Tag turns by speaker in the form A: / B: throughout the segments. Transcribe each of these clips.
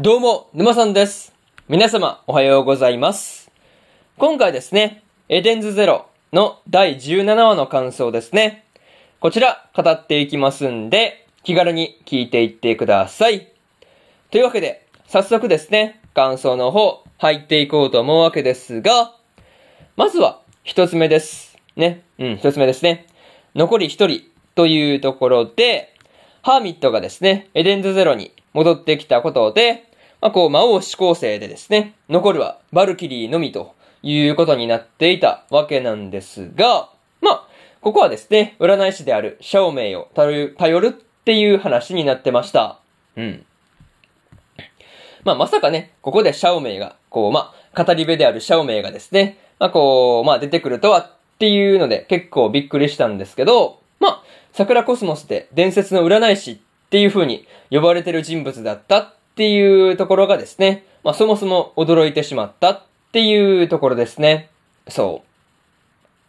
A: どうも、沼さんです。皆様、おはようございます。今回ですね、エデンズゼロの第17話の感想ですね。こちら、語っていきますんで、気軽に聞いていってください。というわけで、早速ですね、感想の方、入っていこうと思うわけですが、まずは、一つ目です。ね。うん、一つ目ですね。残り一人というところで、ハーミットがですね、エデンズゼロに戻ってきたことで、まあ、こう、魔王志向生でですね、残るはバルキリーのみということになっていたわけなんですが、まあ、ここはですね、占い師であるシャオメイを頼る、頼るっていう話になってました。うん。まあ、まさかね、ここでシャオメイが、こう、まあ、語り部であるシャオメイがですね、まあ、こう、まあ、出てくるとはっていうので結構びっくりしたんですけど、まあ、桜コスモスで伝説の占い師っていう風に呼ばれてる人物だったっていうところがですね、まあ、そもそも驚いてしまったっていうところですね。そ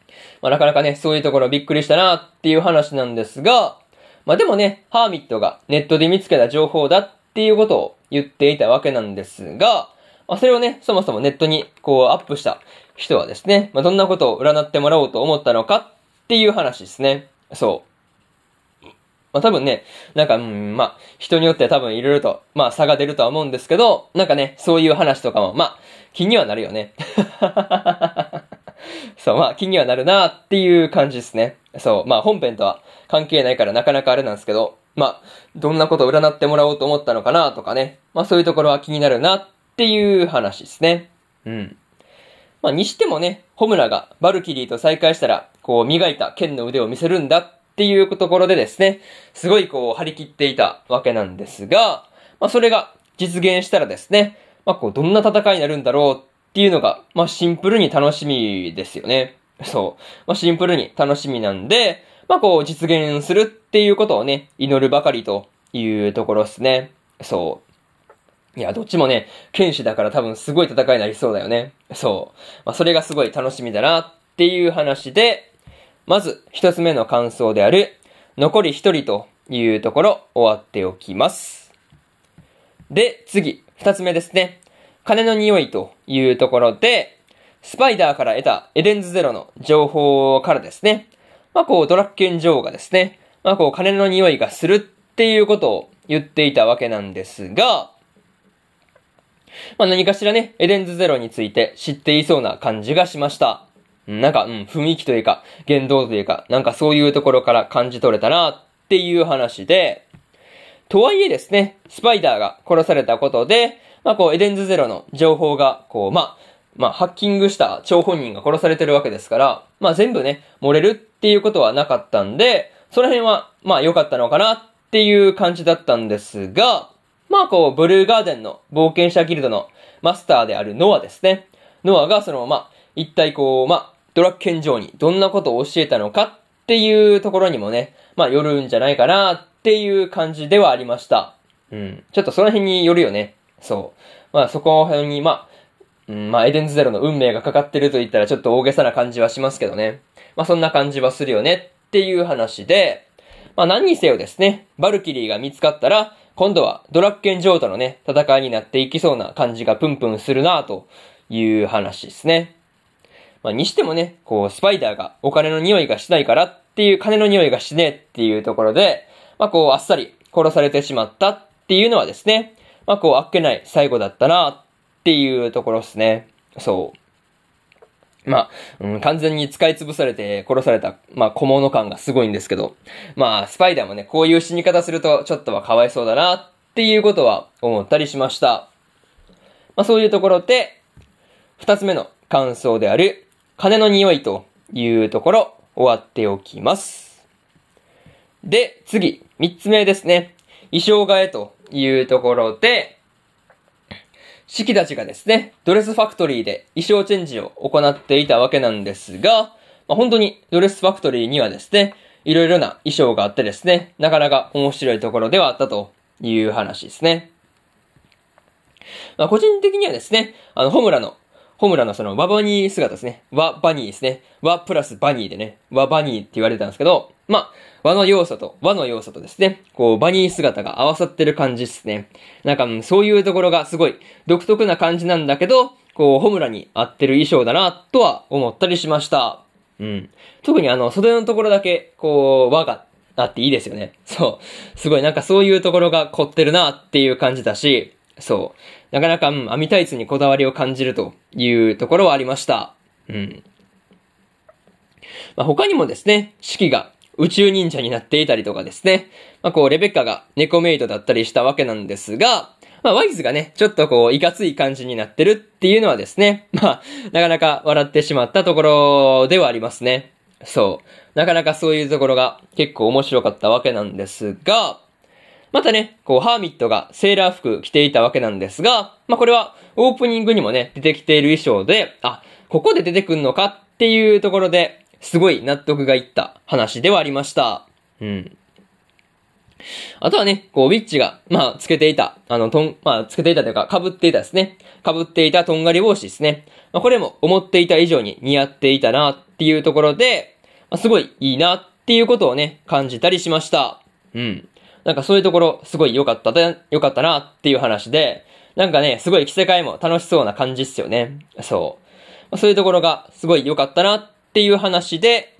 A: う。まあ、なかなかね、そういうところびっくりしたなっていう話なんですが、まあ、でもね、ハーミットがネットで見つけた情報だっていうことを言っていたわけなんですが、まあ、それをね、そもそもネットにこうアップした人はですね、まあ、どんなことを占ってもらおうと思ったのかっていう話ですね。そう。まあ、多分ね、なんか、うん、まあ、人によっては多分いろいろと、まあ、差が出るとは思うんですけど、なんかね、そういう話とかも、まあ、気にはなるよね。そう、まあ、気にはなるなっていう感じですね。そう、まあ、本編とは関係ないからなかなかあれなんですけど、まあ、どんなことを占ってもらおうと思ったのかなとかね。まあ、そういうところは気になるなっていう話ですね。うん。まあ、にしてもね、ホムラがバルキリーと再会したら、こう、磨いた剣の腕を見せるんだっっていうところでですね、すごいこう、張り切っていたわけなんですが、まあ、それが実現したらですね、まあ、こう、どんな戦いになるんだろうっていうのが、まあ、シンプルに楽しみですよね。そう。まあ、シンプルに楽しみなんで、まあ、こう、実現するっていうことをね、祈るばかりというところですね。そう。いや、どっちもね、剣士だから多分すごい戦いになりそうだよね。そう。まあ、それがすごい楽しみだなっていう話で、まず、一つ目の感想である、残り一人というところ、終わっておきます。で、次、二つ目ですね。金の匂いというところで、スパイダーから得たエデンズゼロの情報からですね、まあこうドラッケン女王がですね、まあこう金の匂いがするっていうことを言っていたわけなんですが、まあ何かしらね、エデンズゼロについて知っていそうな感じがしました。なんか、うん、雰囲気というか、言動というか、なんかそういうところから感じ取れたなっていう話で、とはいえですね、スパイダーが殺されたことで、まあこう、エデンズゼロの情報が、こう、まあ、まあ、ハッキングした張本人が殺されてるわけですから、まあ全部ね、漏れるっていうことはなかったんで、その辺は、まあ良かったのかなっていう感じだったんですが、まあこう、ブルーガーデンの冒険者ギルドのマスターであるノアですね。ノアがその、まあ、一体こう、まあ、ドラッケン城にどんなことを教えたのかっていうところにもね、まあ、よるんじゃないかなっていう感じではありました。うん。ちょっとその辺によるよね。そう。まあ、そこの辺に、まあ、うん、まあ、エデンズゼロの運命がかかってると言ったらちょっと大げさな感じはしますけどね。まあ、そんな感じはするよねっていう話で、まあ、何にせよですね、バルキリーが見つかったら、今度はドラッケン城とのね、戦いになっていきそうな感じがプンプンするなという話ですね。まあ、にしてもね、こう、スパイダーがお金の匂いがしないからっていう、金の匂いがしねえっていうところで、まあ、こう、あっさり殺されてしまったっていうのはですね、まあ、こう、あっけない最後だったなっていうところですね。そう。まあ、うん、完全に使い潰されて殺された、まあ、小物感がすごいんですけど、まあ、スパイダーもね、こういう死に方するとちょっとはかわいそうだなっていうことは思ったりしました。まあ、そういうところで、二つ目の感想である、金の匂いというところ、終わっておきます。で、次、三つ目ですね。衣装替えというところで、四季たちがですね、ドレスファクトリーで衣装チェンジを行っていたわけなんですが、まあ、本当にドレスファクトリーにはですね、いろいろな衣装があってですね、なかなか面白いところではあったという話ですね。まあ、個人的にはですね、あの、ホムラのホムラのそのワバニー姿ですね。ワバニーですね。ワプラスバニーでね、ワバニーって言われてたんですけど、まあ、和の要素と和の要素とですね、こう、バニー姿が合わさってる感じですね。なんか、そういうところがすごい独特な感じなんだけど、こう、ホムラに合ってる衣装だな、とは思ったりしました。うん。特にあの、袖のところだけ、こう、和があっていいですよね。そう。すごいなんかそういうところが凝ってるなっていう感じだし、そう。なかなか、うん、網タイツにこだわりを感じるというところはありました。うん。まあ、他にもですね、四季が宇宙忍者になっていたりとかですね。まあ、こう、レベッカが猫メイドだったりしたわけなんですが、まあ、ワイズがね、ちょっとこう、いかつい感じになってるっていうのはですね、まあ、なかなか笑ってしまったところではありますね。そう。なかなかそういうところが結構面白かったわけなんですが、またね、こう、ハーミットがセーラー服着ていたわけなんですが、まあ、これはオープニングにもね、出てきている衣装で、あ、ここで出てくんのかっていうところで、すごい納得がいった話ではありました。うん。あとはね、こう、ウィッチが、まあ、つけていた、あの、とん、まあ、つけていたというか、被っていたですね。被っていたとんがり帽子ですね。まあ、これも思っていた以上に似合っていたなっていうところで、まあ、すごいいいなっていうことをね、感じたりしました。うん。なんかそういうところ、すごい良かったで、良かったなっていう話で、なんかね、すごい着せ替えも楽しそうな感じっすよね。そう。そういうところがすごい良かったなっていう話で、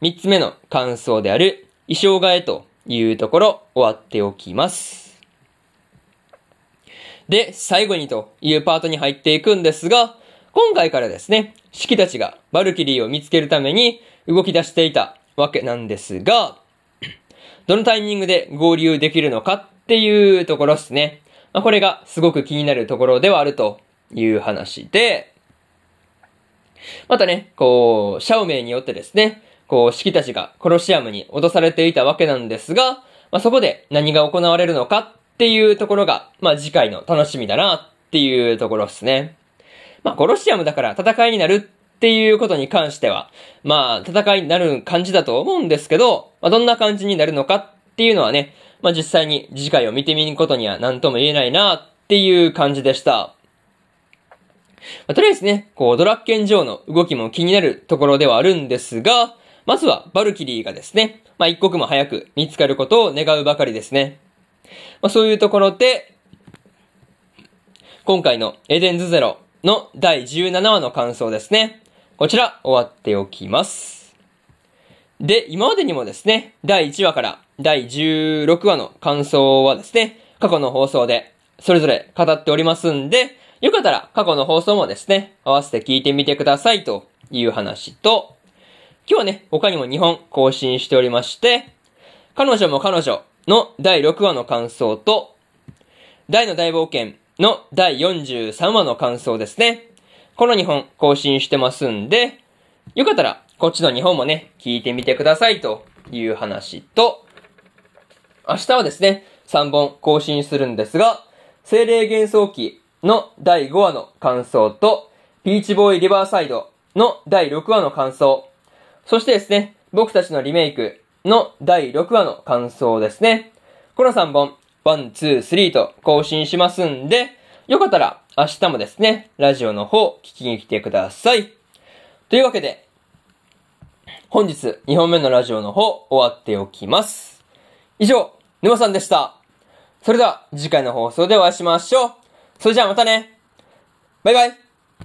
A: 三つ目の感想である、衣装替えというところ終わっておきます。で、最後にというパートに入っていくんですが、今回からですね、四季たちがバルキリーを見つけるために動き出していたわけなんですが、どのタイミングで合流できるのかっていうところですね。まあ、これがすごく気になるところではあるという話で、またね、こう、シャオメイによってですね、こう、四季たちがコロシアムに脅されていたわけなんですが、まあ、そこで何が行われるのかっていうところが、まあ、次回の楽しみだなっていうところですね。まあ、コロシアムだから戦いになるっていうことに関しては、まあ、戦いになる感じだと思うんですけど、まあ、どんな感じになるのかっていうのはね、まあ、実際に次回を見てみることには何とも言えないなっていう感じでした。まあ、とりあえずね、こう、ドラッケン上の動きも気になるところではあるんですが、まずはバルキリーがですね、まあ、一刻も早く見つかることを願うばかりですね。まあ、そういうところで、今回のエデンズゼロの第17話の感想ですね。こちら終わっておきます。で、今までにもですね、第1話から第16話の感想はですね、過去の放送でそれぞれ語っておりますんで、よかったら過去の放送もですね、合わせて聞いてみてくださいという話と、今日はね、他にも2本更新しておりまして、彼女も彼女の第6話の感想と、大の大冒険の第43話の感想ですね。この2本更新してますんで、よかったらこっちの2本もね、聞いてみてくださいという話と、明日はですね、3本更新するんですが、精霊幻想記の第5話の感想と、ピーチボーイリバーサイドの第6話の感想、そしてですね、僕たちのリメイクの第6話の感想ですね。この3本、1、2、3と更新しますんで、よかったら明日もですね、ラジオの方聞きに来てください。というわけで、本日2本目のラジオの方終わっておきます。以上、沼さんでした。それでは次回の放送でお会いしましょう。それじゃあまたね。バイバイ。